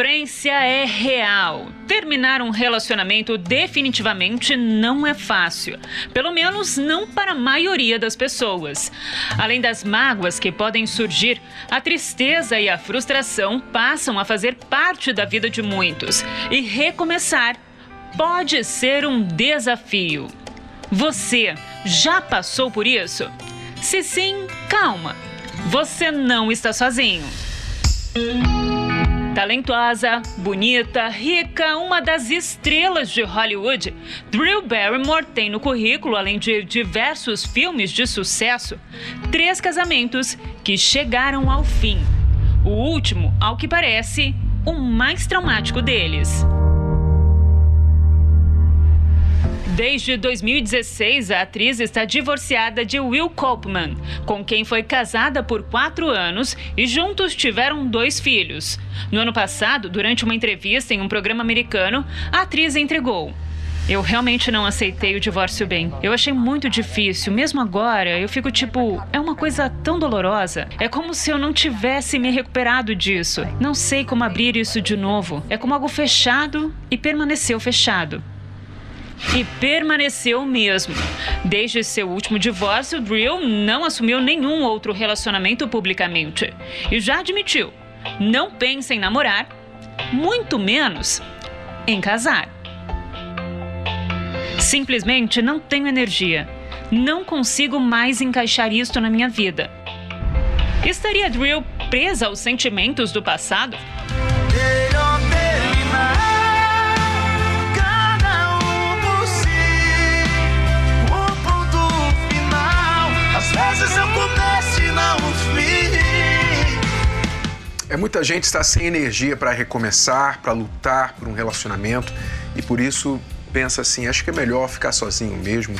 Sofrência é real. Terminar um relacionamento definitivamente não é fácil. Pelo menos não para a maioria das pessoas. Além das mágoas que podem surgir, a tristeza e a frustração passam a fazer parte da vida de muitos. E recomeçar pode ser um desafio. Você já passou por isso? Se sim, calma. Você não está sozinho. Talentosa, bonita, rica, uma das estrelas de Hollywood, Drew Barrymore tem no currículo, além de diversos filmes de sucesso, três casamentos que chegaram ao fim. O último, ao que parece, o mais traumático deles. Desde 2016, a atriz está divorciada de Will Kopman, com quem foi casada por quatro anos e juntos tiveram dois filhos. No ano passado, durante uma entrevista em um programa americano, a atriz entregou. Eu realmente não aceitei o divórcio bem. Eu achei muito difícil. Mesmo agora, eu fico tipo, é uma coisa tão dolorosa. É como se eu não tivesse me recuperado disso. Não sei como abrir isso de novo. É como algo fechado e permaneceu fechado. E permaneceu mesmo. Desde seu último divórcio, Drill não assumiu nenhum outro relacionamento publicamente. E já admitiu: não pensa em namorar, muito menos em casar. Simplesmente não tenho energia. Não consigo mais encaixar isto na minha vida. Estaria Drill presa aos sentimentos do passado? É muita gente está sem energia para recomeçar, para lutar por um relacionamento e por isso pensa assim: acho que é melhor ficar sozinho mesmo,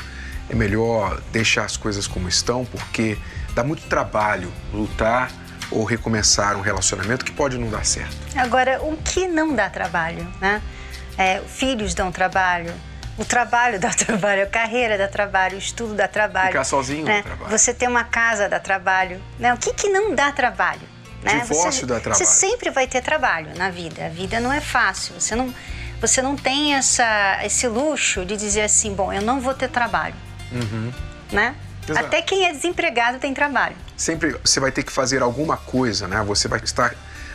é melhor deixar as coisas como estão, porque dá muito trabalho lutar ou recomeçar um relacionamento que pode não dar certo. Agora, o que não dá trabalho, né? É, filhos dão trabalho, o trabalho dá trabalho, a carreira dá trabalho, o estudo dá trabalho. Ficar sozinho né? dá trabalho. Você ter uma casa dá trabalho. Né? O que, que não dá trabalho? Né? Divórcio você, dá trabalho. Você sempre vai ter trabalho na vida. A vida não é fácil. Você não, você não tem essa, esse luxo de dizer assim, bom, eu não vou ter trabalho. Né? Uhum. Exato. Até quem é desempregado tem trabalho. Sempre você vai ter que fazer alguma coisa, né? Você vai estar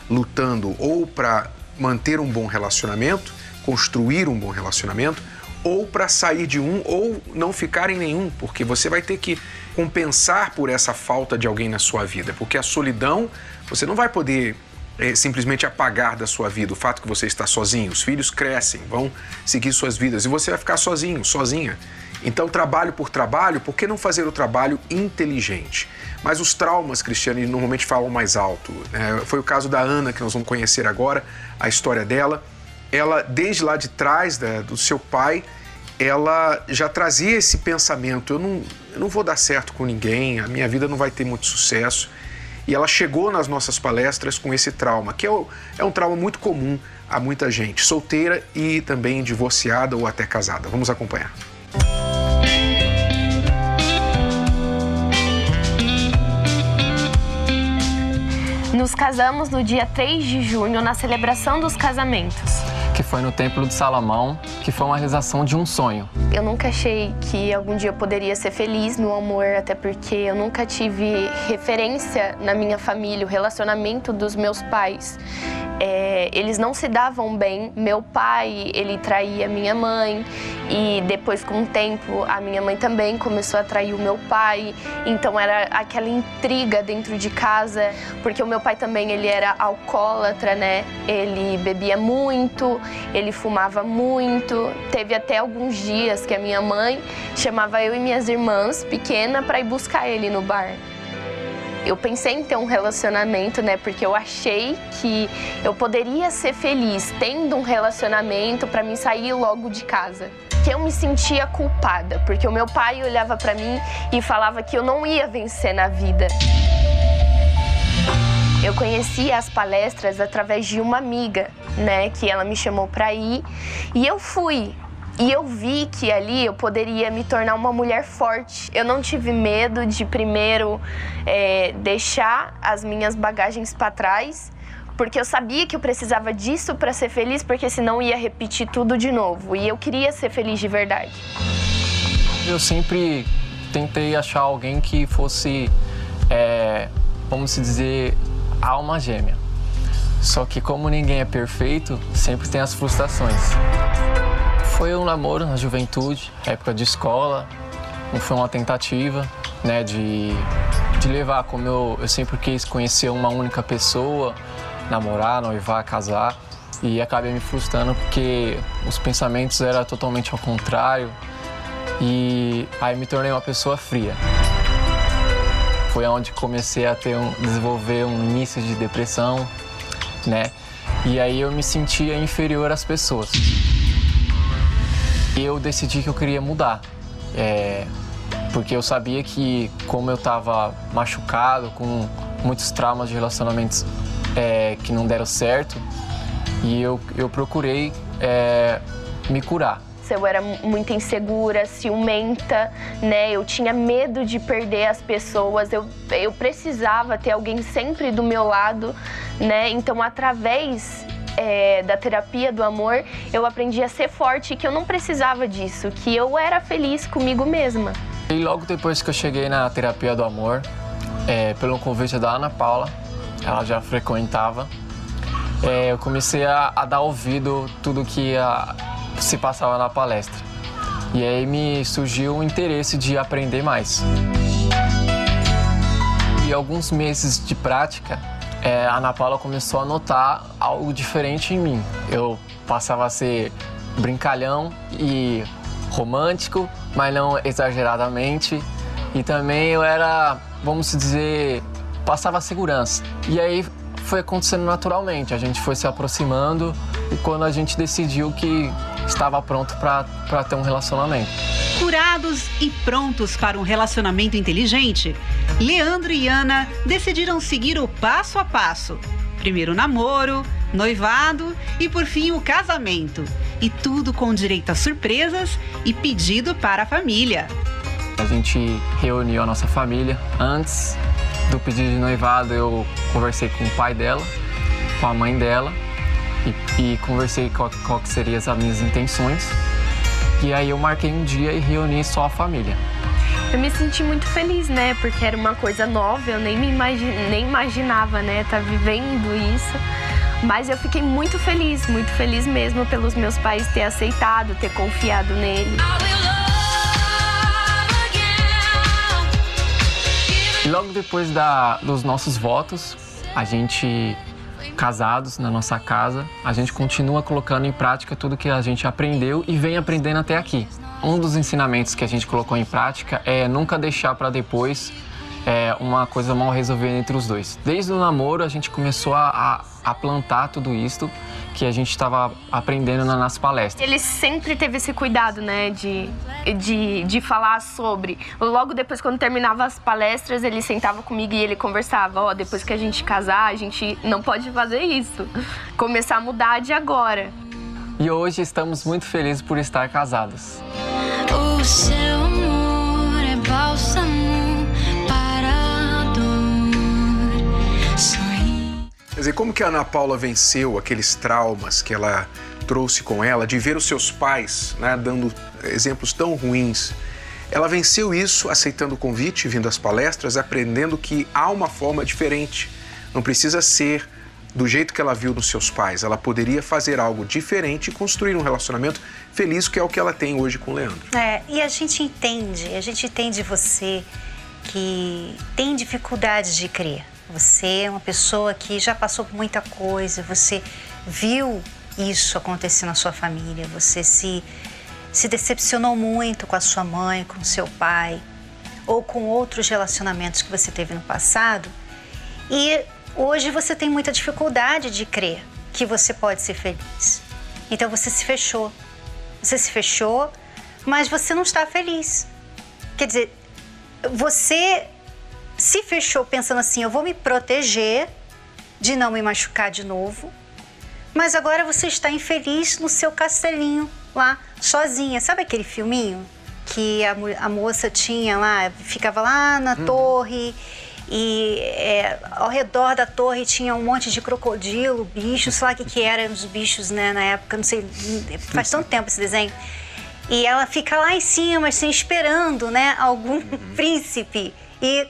lutando ou para manter um bom relacionamento, construir um bom relacionamento, ou para sair de um ou não ficar em nenhum, porque você vai ter que compensar por essa falta de alguém na sua vida, porque a solidão você não vai poder eh, simplesmente apagar da sua vida o fato que você está sozinho. Os filhos crescem, vão seguir suas vidas e você vai ficar sozinho, sozinha. Então, trabalho por trabalho, por que não fazer o trabalho inteligente? Mas os traumas, Cristiane, normalmente falam mais alto. né? foi o caso da Ana, que nós vamos conhecer agora, a história dela. Ela, desde lá de trás da- do seu pai, ela já trazia esse pensamento: eu não, eu não vou dar certo com ninguém, a minha vida não vai ter muito sucesso. E ela chegou nas nossas palestras com esse trauma, que é, o- é um trauma muito comum a muita gente, solteira e também divorciada ou até casada. Vamos acompanhar. Nos casamos no dia 3 de junho, na celebração dos casamentos. Que foi no Templo de Salomão, que foi uma realização de um sonho. Eu nunca achei que algum dia eu poderia ser feliz no amor, até porque eu nunca tive referência na minha família, o relacionamento dos meus pais. É, eles não se davam bem. Meu pai, ele traía minha mãe e depois com o tempo a minha mãe também começou a trair o meu pai. Então era aquela intriga dentro de casa, porque o meu pai também ele era alcoólatra, né? Ele bebia muito, ele fumava muito. Teve até alguns dias que a minha mãe chamava eu e minhas irmãs pequena para ir buscar ele no bar. Eu pensei em ter um relacionamento, né? Porque eu achei que eu poderia ser feliz tendo um relacionamento para mim sair logo de casa. Que eu me sentia culpada, porque o meu pai olhava para mim e falava que eu não ia vencer na vida. Eu conheci as palestras através de uma amiga, né, que ela me chamou para ir, e eu fui. E eu vi que ali eu poderia me tornar uma mulher forte. Eu não tive medo de primeiro é, deixar as minhas bagagens para trás, porque eu sabia que eu precisava disso para ser feliz, porque senão ia repetir tudo de novo. E eu queria ser feliz de verdade. Eu sempre tentei achar alguém que fosse, é, vamos dizer, alma gêmea. Só que como ninguém é perfeito, sempre tem as frustrações. Foi um namoro na juventude, época de escola, foi uma tentativa, né, de, de levar como eu, eu sempre quis conhecer uma única pessoa, namorar, noivar, casar e acabei me frustrando porque os pensamentos eram totalmente ao contrário e aí me tornei uma pessoa fria. Foi onde comecei a ter um, desenvolver um início de depressão, né? E aí eu me sentia inferior às pessoas eu decidi que eu queria mudar. É, porque eu sabia que, como eu estava machucado, com muitos traumas de relacionamentos é, que não deram certo, e eu, eu procurei é, me curar. Eu era muito insegura, ciumenta, né? Eu tinha medo de perder as pessoas. Eu, eu precisava ter alguém sempre do meu lado, né? Então, através é, da terapia do amor, eu aprendi a ser forte que eu não precisava disso, que eu era feliz comigo mesma. E logo depois que eu cheguei na terapia do amor, é, pelo convite da Ana Paula, ela já frequentava, é, eu comecei a, a, dar ouvido tudo que a, se passava na palestra. E aí me surgiu o interesse de aprender mais. E alguns meses de prática, é, a Ana Paula começou a notar algo diferente em mim. Eu passava a ser brincalhão e romântico, mas não exageradamente. E também eu era, vamos dizer, passava segurança. E aí foi acontecendo naturalmente, a gente foi se aproximando e quando a gente decidiu que estava pronto para ter um relacionamento. Curados e prontos para um relacionamento inteligente, Leandro e Ana decidiram seguir o passo a passo. Primeiro o namoro, noivado e por fim o casamento. E tudo com direito a surpresas e pedido para a família. A gente reuniu a nossa família. Antes do pedido de noivado, eu conversei com o pai dela, com a mãe dela e, e conversei qual, qual que seriam as minhas intenções. E aí eu marquei um dia e reuni só a família. Eu me senti muito feliz, né? Porque era uma coisa nova, eu nem me imagine, nem imaginava, né? Tá vivendo isso. Mas eu fiquei muito feliz, muito feliz mesmo pelos meus pais ter aceitado, ter confiado nele. E logo depois da, dos nossos votos, a gente casados na nossa casa, a gente continua colocando em prática tudo que a gente aprendeu e vem aprendendo até aqui. Um dos ensinamentos que a gente colocou em prática é nunca deixar para depois é, uma coisa mal resolvida entre os dois. Desde o namoro a gente começou a, a, a plantar tudo isso que a gente estava aprendendo nas palestras. Ele sempre teve esse cuidado, né, de, de, de falar sobre. Logo depois, quando terminava as palestras, ele sentava comigo e ele conversava: Ó, oh, depois que a gente casar, a gente não pode fazer isso. Começar a mudar de agora. E hoje estamos muito felizes por estar casados. O seu amor é bálsamo dizer, como que a Ana Paula venceu aqueles traumas que ela trouxe com ela de ver os seus pais né, dando exemplos tão ruins? Ela venceu isso aceitando o convite, vindo às palestras, aprendendo que há uma forma diferente. Não precisa ser do jeito que ela viu nos seus pais. Ela poderia fazer algo diferente e construir um relacionamento feliz, que é o que ela tem hoje com o Leandro. É, e a gente entende, a gente entende você que tem dificuldade de crer. Você é uma pessoa que já passou por muita coisa, você viu isso acontecer na sua família, você se, se decepcionou muito com a sua mãe, com o seu pai. ou com outros relacionamentos que você teve no passado. E hoje você tem muita dificuldade de crer que você pode ser feliz. Então você se fechou. Você se fechou, mas você não está feliz. Quer dizer, você se fechou pensando assim: eu vou me proteger de não me machucar de novo, mas agora você está infeliz no seu castelinho lá, sozinha. Sabe aquele filminho que a, a moça tinha lá, ficava lá na hum. torre e é, ao redor da torre tinha um monte de crocodilo, bichos, sei lá o que, que eram os bichos né, na época, não sei, faz tanto tempo esse desenho. E ela fica lá em cima, assim, esperando né, algum uhum. príncipe. E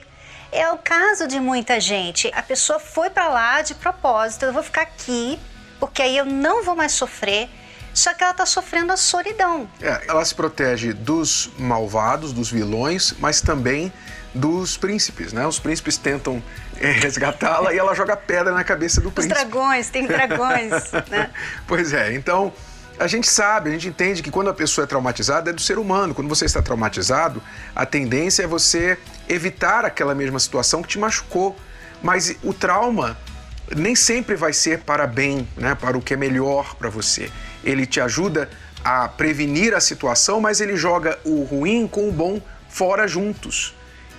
é o caso de muita gente. A pessoa foi para lá de propósito, eu vou ficar aqui, porque aí eu não vou mais sofrer só que ela está sofrendo a solidão. É, ela se protege dos malvados, dos vilões, mas também dos príncipes, né? Os príncipes tentam é, resgatá-la e ela joga pedra na cabeça do príncipe. Os dragões, tem dragões, né? Pois é, então a gente sabe, a gente entende que quando a pessoa é traumatizada é do ser humano. Quando você está traumatizado, a tendência é você evitar aquela mesma situação que te machucou. Mas o trauma nem sempre vai ser para bem, né? para o que é melhor para você ele te ajuda a prevenir a situação, mas ele joga o ruim com o bom fora juntos.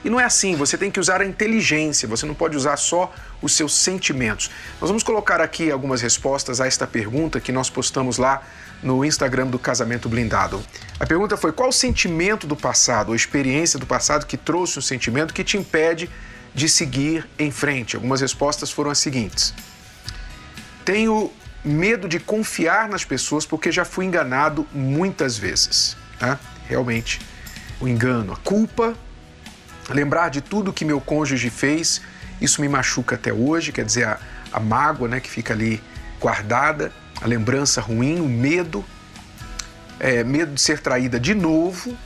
E não é assim, você tem que usar a inteligência, você não pode usar só os seus sentimentos. Nós vamos colocar aqui algumas respostas a esta pergunta que nós postamos lá no Instagram do Casamento Blindado. A pergunta foi: qual o sentimento do passado, ou experiência do passado que trouxe um sentimento que te impede de seguir em frente? Algumas respostas foram as seguintes: Tenho medo de confiar nas pessoas porque já fui enganado muitas vezes. Tá? Realmente, o engano, a culpa, lembrar de tudo que meu cônjuge fez, isso me machuca até hoje, quer dizer, a, a mágoa né, que fica ali guardada, a lembrança ruim, o medo, é, medo de ser traída de novo,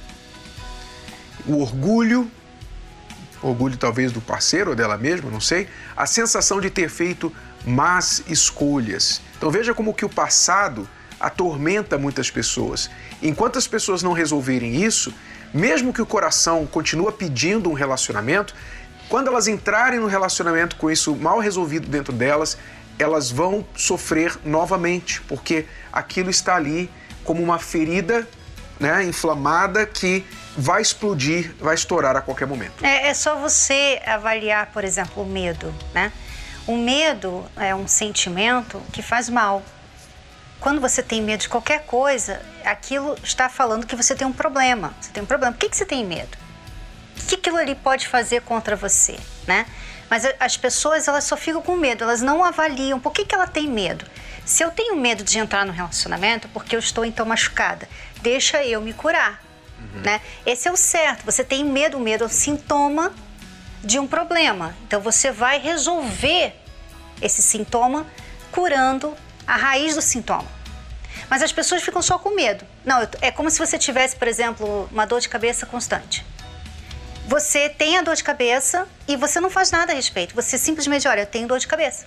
o orgulho, orgulho talvez do parceiro ou dela mesma, não sei, a sensação de ter feito más escolhas. Então veja como que o passado atormenta muitas pessoas. Enquanto as pessoas não resolverem isso, mesmo que o coração continue pedindo um relacionamento, quando elas entrarem no relacionamento com isso mal resolvido dentro delas, elas vão sofrer novamente, porque aquilo está ali como uma ferida né, inflamada que vai explodir, vai estourar a qualquer momento. É, é só você avaliar, por exemplo, o medo, né? O medo é um sentimento que faz mal. Quando você tem medo de qualquer coisa, aquilo está falando que você tem um problema. Você tem um problema. Por que, que você tem medo? O que aquilo ali pode fazer contra você, né? Mas as pessoas, elas só ficam com medo, elas não avaliam por que, que ela tem medo. Se eu tenho medo de entrar no relacionamento, porque eu estou então machucada, deixa eu me curar, uhum. né? Esse é o certo. Você tem medo, o medo é um sintoma de um problema. Então você vai resolver esse sintoma curando a raiz do sintoma. Mas as pessoas ficam só com medo. Não, é como se você tivesse, por exemplo, uma dor de cabeça constante. Você tem a dor de cabeça e você não faz nada a respeito. Você simplesmente, olha, eu tenho dor de cabeça.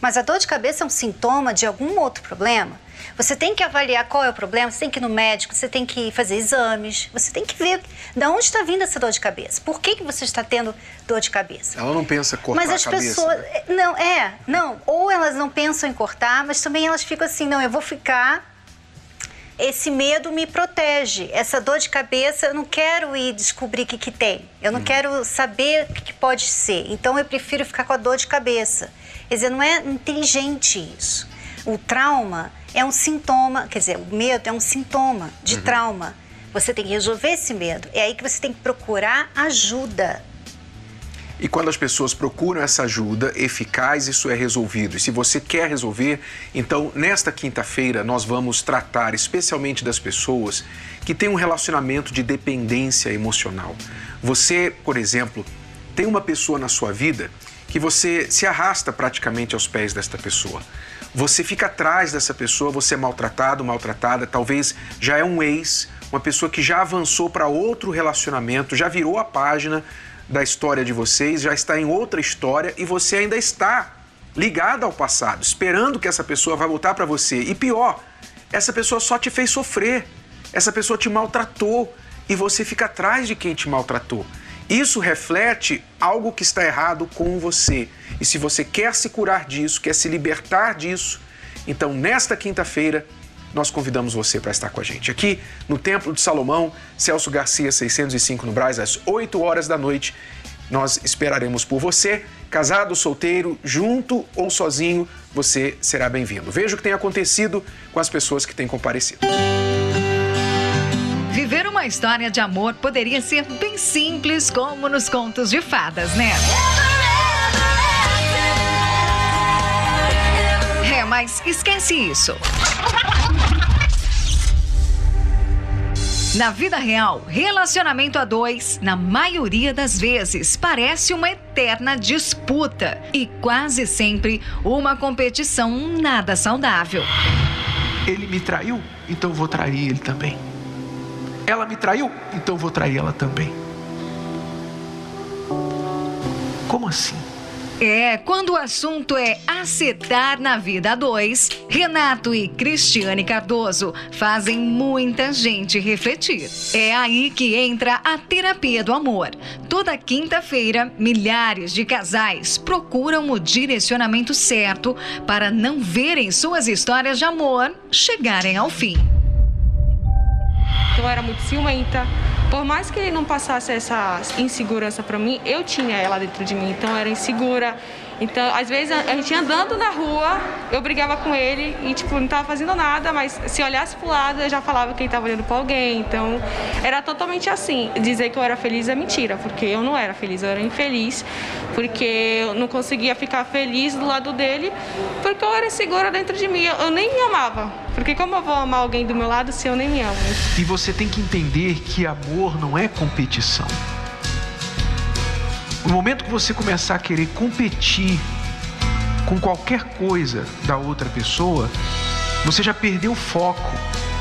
Mas a dor de cabeça é um sintoma de algum outro problema. Você tem que avaliar qual é o problema, você tem que ir no médico, você tem que fazer exames, você tem que ver de onde está vindo essa dor de cabeça. Por que, que você está tendo dor de cabeça? Ela não pensa cortar mas as a cabeça. Pessoas, né? Não, é, não. Ou elas não pensam em cortar, mas também elas ficam assim, não, eu vou ficar esse medo me protege. Essa dor de cabeça, eu não quero ir descobrir o que, que tem. Eu não hum. quero saber o que, que, pode ser. Então, eu prefiro ficar com a dor de cabeça. Quer dizer, não é inteligente isso. O trauma é um sintoma, quer dizer, o medo é um sintoma de uhum. trauma. Você tem que resolver esse medo. É aí que você tem que procurar ajuda. E quando as pessoas procuram essa ajuda eficaz, isso é resolvido. E se você quer resolver, então nesta quinta-feira nós vamos tratar especialmente das pessoas que têm um relacionamento de dependência emocional. Você, por exemplo, tem uma pessoa na sua vida que você se arrasta praticamente aos pés desta pessoa. Você fica atrás dessa pessoa, você é maltratado, maltratada, talvez já é um ex, uma pessoa que já avançou para outro relacionamento, já virou a página da história de vocês, já está em outra história e você ainda está ligado ao passado, esperando que essa pessoa vai voltar para você. E pior, essa pessoa só te fez sofrer, essa pessoa te maltratou e você fica atrás de quem te maltratou. Isso reflete algo que está errado com você. E se você quer se curar disso, quer se libertar disso, então nesta quinta-feira nós convidamos você para estar com a gente. Aqui no Templo de Salomão, Celso Garcia 605 no Braz, às 8 horas da noite. Nós esperaremos por você, casado, solteiro, junto ou sozinho, você será bem-vindo. Veja o que tem acontecido com as pessoas que têm comparecido. Viver uma história de amor poderia ser bem simples, como nos contos de fadas, né? É, mas esquece isso. Na vida real, relacionamento a dois, na maioria das vezes, parece uma eterna disputa e quase sempre uma competição nada saudável. Ele me traiu, então vou trair ele também. Ela me traiu, então vou trair ela também. Como assim? É, quando o assunto é acertar na vida a dois, Renato e Cristiane Cardoso fazem muita gente refletir. É aí que entra a terapia do amor. Toda quinta-feira, milhares de casais procuram o direcionamento certo para não verem suas histórias de amor chegarem ao fim. Eu era muito ciumenta. Por mais que ele não passasse essa insegurança para mim, eu tinha ela dentro de mim, então eu era insegura. Então, às vezes, a gente andando na rua, eu brigava com ele e, tipo, não tava fazendo nada, mas se olhasse pro lado, eu já falava que ele tava olhando pra alguém. Então, era totalmente assim. Dizer que eu era feliz é mentira, porque eu não era feliz, eu era infeliz, porque eu não conseguia ficar feliz do lado dele, porque eu era insegura dentro de mim. Eu nem me amava. Porque como eu vou amar alguém do meu lado se eu nem me amo? E você tem que entender que amor não é competição. No momento que você começar a querer competir com qualquer coisa da outra pessoa, você já perdeu o foco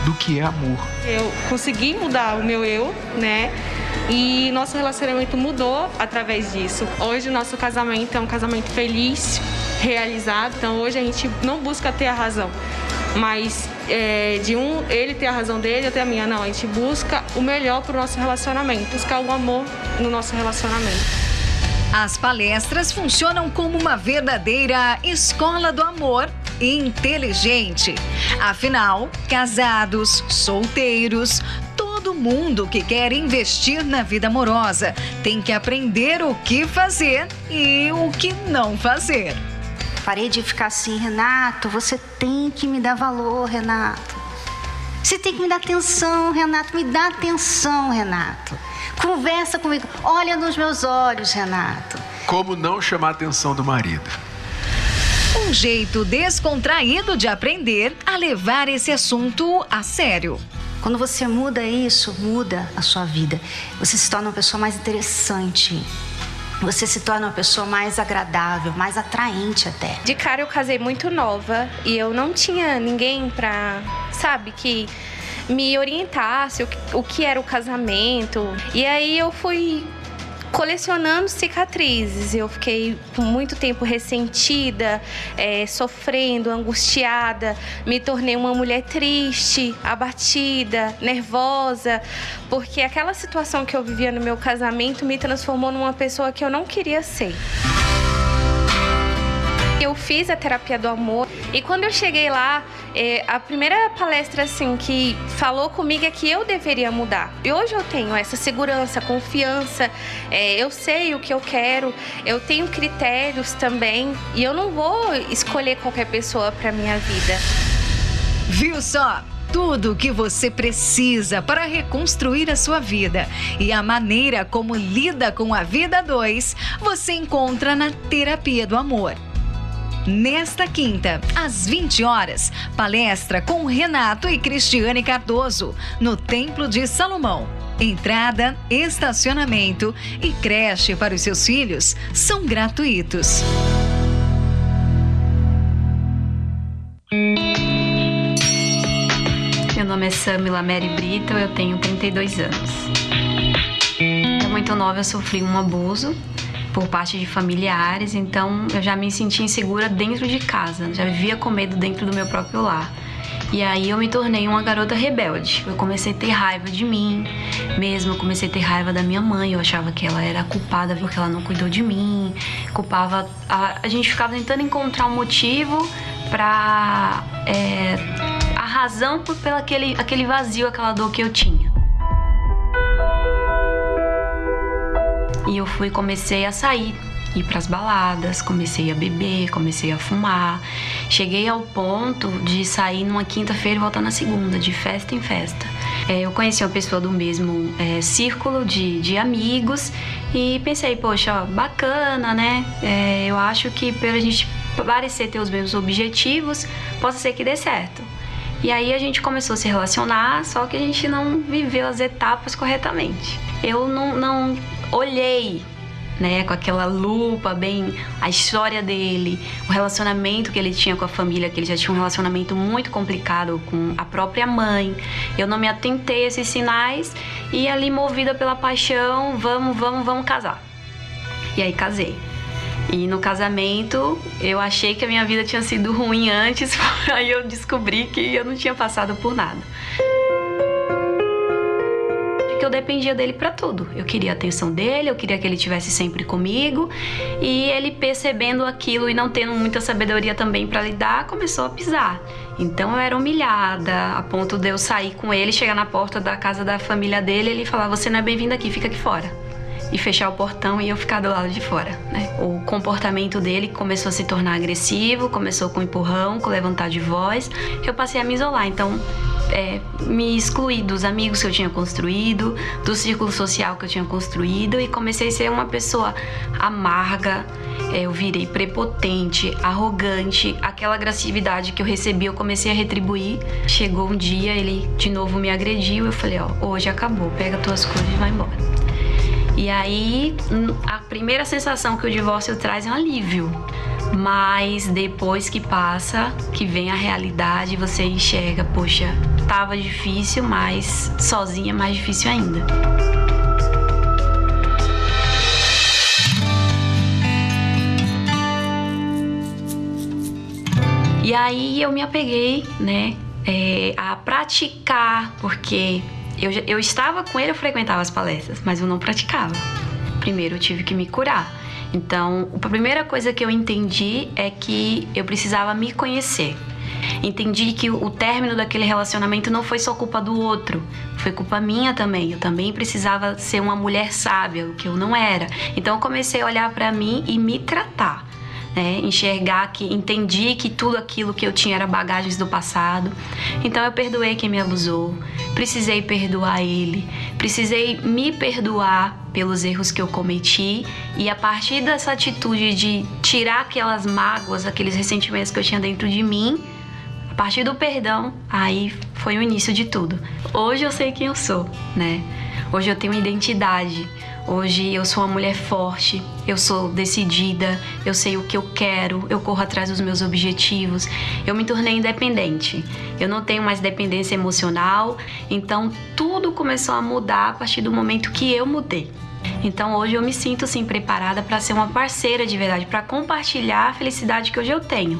do que é amor. Eu consegui mudar o meu eu, né? E nosso relacionamento mudou através disso. Hoje, nosso casamento é um casamento feliz, realizado. Então, hoje a gente não busca ter a razão, mas é, de um ele ter a razão dele, eu ter a minha. Não, a gente busca o melhor para o nosso relacionamento, buscar o amor no nosso relacionamento. As palestras funcionam como uma verdadeira escola do amor inteligente. Afinal, casados, solteiros, todo mundo que quer investir na vida amorosa tem que aprender o que fazer e o que não fazer. Parei de ficar assim, Renato, você tem que me dar valor, Renato. Você tem que me dar atenção, Renato. Me dá atenção, Renato. Conversa comigo. Olha nos meus olhos, Renato. Como não chamar a atenção do marido? Um jeito descontraído de aprender a levar esse assunto a sério. Quando você muda isso, muda a sua vida. Você se torna uma pessoa mais interessante. Você se torna uma pessoa mais agradável, mais atraente até. De cara eu casei muito nova e eu não tinha ninguém pra, sabe, que me orientasse o que, o que era o casamento. E aí eu fui colecionando cicatrizes. Eu fiquei muito tempo ressentida, é, sofrendo, angustiada. Me tornei uma mulher triste, abatida, nervosa, porque aquela situação que eu vivia no meu casamento me transformou numa pessoa que eu não queria ser. Eu fiz a terapia do amor e quando eu cheguei lá, é, a primeira palestra assim que falou comigo é que eu deveria mudar. E hoje eu tenho essa segurança, confiança, é, eu sei o que eu quero, eu tenho critérios também e eu não vou escolher qualquer pessoa para minha vida. Viu só? tudo o que você precisa para reconstruir a sua vida e a maneira como lida com a vida 2, você encontra na Terapia do Amor. Nesta quinta, às 20 horas, palestra com Renato e Cristiane Cardoso, no Templo de Salomão. Entrada, estacionamento e creche para os seus filhos são gratuitos. Meu nome é Samila Mary Brito, eu tenho 32 anos. Muito nova eu sofri um abuso por parte de familiares, então eu já me sentia insegura dentro de casa, já vivia com medo dentro do meu próprio lar. E aí eu me tornei uma garota rebelde. Eu comecei a ter raiva de mim mesmo, eu comecei a ter raiva da minha mãe. Eu achava que ela era culpada porque ela não cuidou de mim. Culpava. A, a gente ficava tentando encontrar um motivo pra. É, a razão por, pelo aquele, aquele vazio, aquela dor que eu tinha. E eu fui comecei a sair ir para as baladas, comecei a beber, comecei a fumar. Cheguei ao ponto de sair numa quinta-feira e voltar na segunda, de festa em festa. É, eu conheci uma pessoa do mesmo é, círculo de, de amigos e pensei, poxa, bacana, né? É, eu acho que pela gente parecer ter os mesmos objetivos, possa ser que dê certo. E aí a gente começou a se relacionar, só que a gente não viveu as etapas corretamente. Eu não, não olhei né, com aquela lupa bem a história dele, o relacionamento que ele tinha com a família, que ele já tinha um relacionamento muito complicado com a própria mãe. Eu não me atentei a esses sinais e ali movida pela paixão, vamos, vamos, vamos casar. E aí casei. E no casamento, eu achei que a minha vida tinha sido ruim antes, aí eu descobri que eu não tinha passado por nada eu dependia dele para tudo. Eu queria a atenção dele, eu queria que ele tivesse sempre comigo. E ele percebendo aquilo e não tendo muita sabedoria também para lidar, começou a pisar. Então eu era humilhada, a ponto de eu sair com ele, chegar na porta da casa da família dele, ele falar: "Você não é bem-vindo aqui, fica aqui fora" e fechar o portão e eu ficar do lado de fora, né? O comportamento dele começou a se tornar agressivo, começou com empurrão, com levantar de voz. Eu passei a me isolar, então é, me excluí dos amigos que eu tinha construído, do círculo social que eu tinha construído e comecei a ser uma pessoa amarga. É, eu virei prepotente, arrogante, aquela agressividade que eu recebi eu comecei a retribuir. Chegou um dia, ele de novo me agrediu, eu falei, ó, hoje acabou, pega tuas coisas e vai embora. E aí, a primeira sensação que o divórcio traz é um alívio. Mas depois que passa, que vem a realidade, você enxerga, poxa, tava difícil, mas sozinha é mais difícil ainda. E aí eu me apeguei, né, é, a praticar, porque eu, eu estava com ele, eu frequentava as palestras, mas eu não praticava. Primeiro eu tive que me curar. Então, a primeira coisa que eu entendi é que eu precisava me conhecer. Entendi que o término daquele relacionamento não foi só culpa do outro, foi culpa minha também. Eu também precisava ser uma mulher sábia, o que eu não era. Então eu comecei a olhar para mim e me tratar né? enxergar que entendi que tudo aquilo que eu tinha era bagagens do passado. Então eu perdoei quem me abusou, precisei perdoar ele, precisei me perdoar pelos erros que eu cometi e a partir dessa atitude de tirar aquelas mágoas, aqueles ressentimentos que eu tinha dentro de mim, partir do perdão, aí foi o início de tudo. Hoje eu sei quem eu sou, né? Hoje eu tenho identidade. Hoje eu sou uma mulher forte, eu sou decidida, eu sei o que eu quero, eu corro atrás dos meus objetivos. Eu me tornei independente. Eu não tenho mais dependência emocional, então tudo começou a mudar a partir do momento que eu mudei. Então hoje eu me sinto assim preparada para ser uma parceira de verdade, para compartilhar a felicidade que hoje eu tenho.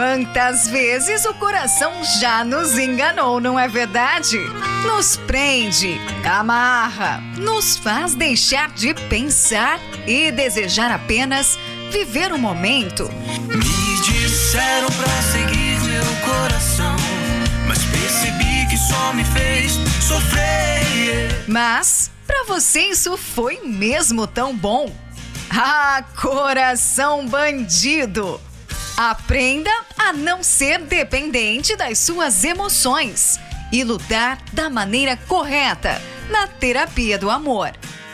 Quantas vezes o coração já nos enganou, não é verdade? Nos prende, amarra, nos faz deixar de pensar e desejar apenas viver o momento. Me disseram pra seguir meu coração, mas percebi que só me fez sofrer. Mas para você isso foi mesmo tão bom? Ah, coração bandido! Aprenda a não ser dependente das suas emoções e lutar da maneira correta na terapia do amor.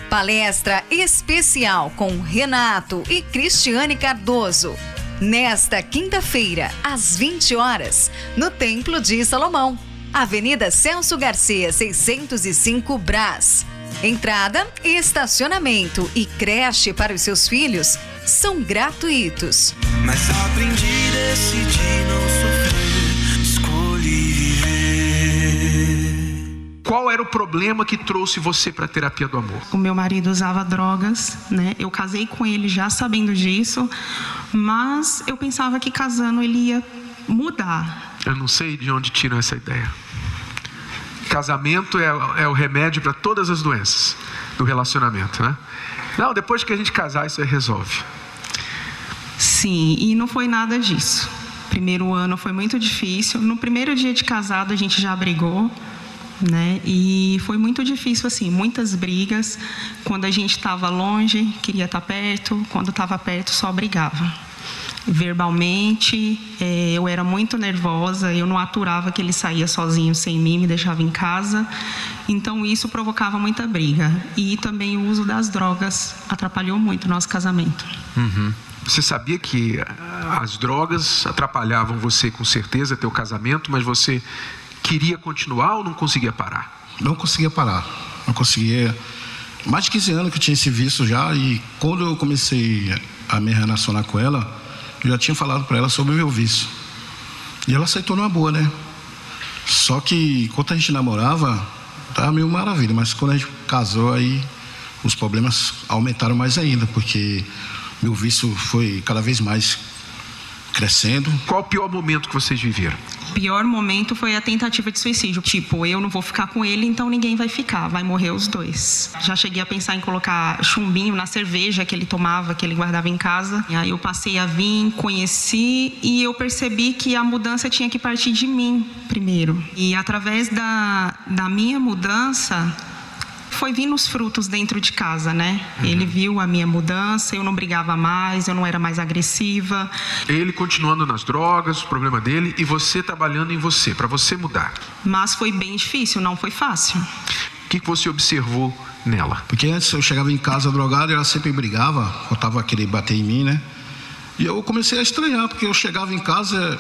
Palestra especial com Renato e Cristiane Cardoso. Nesta quinta-feira, às 20 horas, no Templo de Salomão, Avenida Celso Garcia, 605 Brás. Entrada, estacionamento e creche para os seus filhos são gratuitos. Mas aprendi, decidi não sofrer, escolhi viver. Qual era o problema que trouxe você para a terapia do amor? O meu marido usava drogas, né? Eu casei com ele já sabendo disso, mas eu pensava que casando ele ia mudar. Eu não sei de onde tiram essa ideia. Casamento é, é o remédio para todas as doenças do relacionamento, né? Não, depois que a gente casar, isso aí resolve. Sim, e não foi nada disso. Primeiro ano foi muito difícil. No primeiro dia de casado a gente já brigou, né? E foi muito difícil assim, muitas brigas. Quando a gente estava longe, queria estar perto. Quando estava perto, só brigava. Verbalmente, é, eu era muito nervosa. Eu não aturava que ele saía sozinho sem mim, me deixava em casa. Então isso provocava muita briga. E também o uso das drogas atrapalhou muito o nosso casamento. Uhum. Você sabia que ah, as drogas atrapalhavam você com certeza teu casamento, mas você queria continuar ou não conseguia parar? Não conseguia parar. Não conseguia. Mais de 15 anos que eu tinha esse vício já e quando eu comecei a me relacionar com ela, eu já tinha falado para ela sobre o meu vício. E ela aceitou numa boa, né? Só que enquanto a gente namorava, tava meio maravilha, mas quando a gente casou aí os problemas aumentaram mais ainda, porque meu vício foi cada vez mais crescendo. Qual o pior momento que vocês viveram? O pior momento foi a tentativa de suicídio. Tipo, eu não vou ficar com ele, então ninguém vai ficar, vai morrer os dois. Já cheguei a pensar em colocar chumbinho na cerveja que ele tomava, que ele guardava em casa. E aí eu passei a vir, conheci e eu percebi que a mudança tinha que partir de mim primeiro. E através da, da minha mudança, foi vindo os frutos dentro de casa, né? Uhum. Ele viu a minha mudança, eu não brigava mais, eu não era mais agressiva. Ele continuando nas drogas, o problema dele, e você trabalhando em você, para você mudar. Mas foi bem difícil, não foi fácil. O que você observou nela? Porque antes eu chegava em casa drogado ela sempre brigava, tava querendo bater em mim, né? E eu comecei a estranhar, porque eu chegava em casa,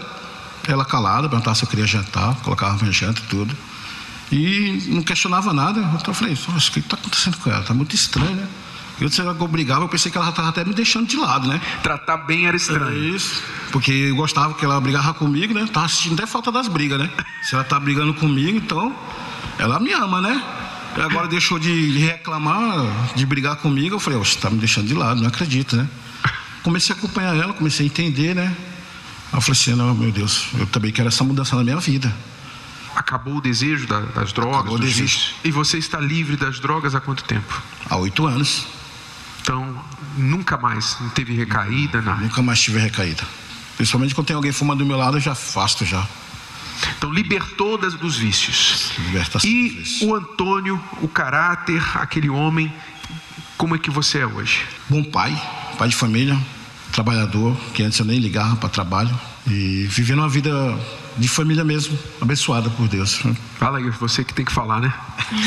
ela calada, perguntava se eu queria jantar, colocava minha janta e tudo. E não questionava nada. Então eu falei, o que está acontecendo com ela? Está muito estranho, né? Eu disse que ela brigava, eu pensei que ela estava até me deixando de lado, né? Tratar bem era estranho. É isso. Porque eu gostava que ela brigava comigo, né? Tava assistindo até falta das brigas, né? Se ela tá brigando comigo, então ela me ama, né? E agora deixou de reclamar, de brigar comigo. Eu falei, você tá me deixando de lado, não acredito, né? Comecei a acompanhar ela, comecei a entender, né? Eu falei assim, não, meu Deus, eu também quero essa mudança na minha vida. Acabou o desejo da, das drogas? Acabou o desejo. E você está livre das drogas há quanto tempo? Há oito anos. Então, nunca mais não teve recaída? Nada. Nunca mais tive recaída. Principalmente quando tem alguém fumando do meu lado, eu já afasto já. Então, libertou das, dos vícios. Libertação e dos vícios. o Antônio, o caráter, aquele homem, como é que você é hoje? Bom pai, pai de família, trabalhador, que antes eu nem ligava para trabalho. E vivendo uma vida de família mesmo, abençoada por Deus. Fala aí, você que tem que falar, né?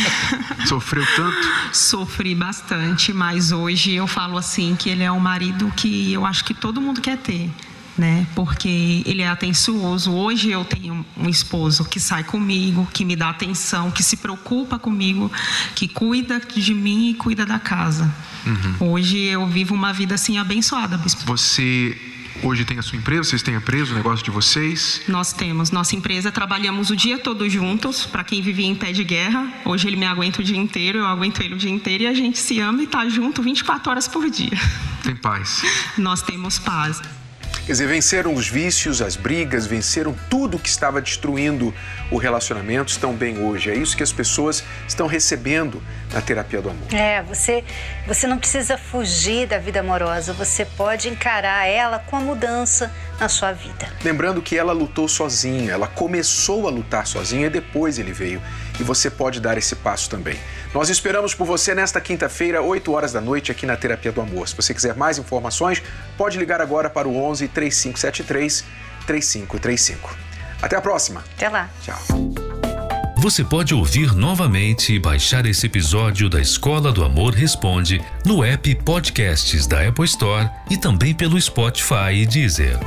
Sofreu tanto? Sofri bastante, mas hoje eu falo assim que ele é um marido que eu acho que todo mundo quer ter. Né? Porque ele é atencioso. Hoje eu tenho um esposo que sai comigo, que me dá atenção, que se preocupa comigo, que cuida de mim e cuida da casa. Uhum. Hoje eu vivo uma vida assim abençoada, bispo. Você Hoje tem a sua empresa, vocês têm a empresa, o negócio de vocês? Nós temos. Nossa empresa, trabalhamos o dia todo juntos. Para quem vivia em pé de guerra, hoje ele me aguenta o dia inteiro, eu aguento ele o dia inteiro e a gente se ama e está junto 24 horas por dia. Tem paz. Nós temos paz. Quer dizer, venceram os vícios, as brigas, venceram tudo que estava destruindo o relacionamento, estão bem hoje. É isso que as pessoas estão recebendo na terapia do amor. É, você, você não precisa fugir da vida amorosa, você pode encarar ela com a mudança na sua vida. Lembrando que ela lutou sozinha, ela começou a lutar sozinha e depois ele veio. E você pode dar esse passo também. Nós esperamos por você nesta quinta-feira, 8 horas da noite, aqui na Terapia do Amor. Se você quiser mais informações, pode ligar agora para o 11 3573 3535. Até a próxima. Até lá. Tchau. Você pode ouvir novamente e baixar esse episódio da Escola do Amor Responde no app Podcasts da Apple Store e também pelo Spotify e Deezer.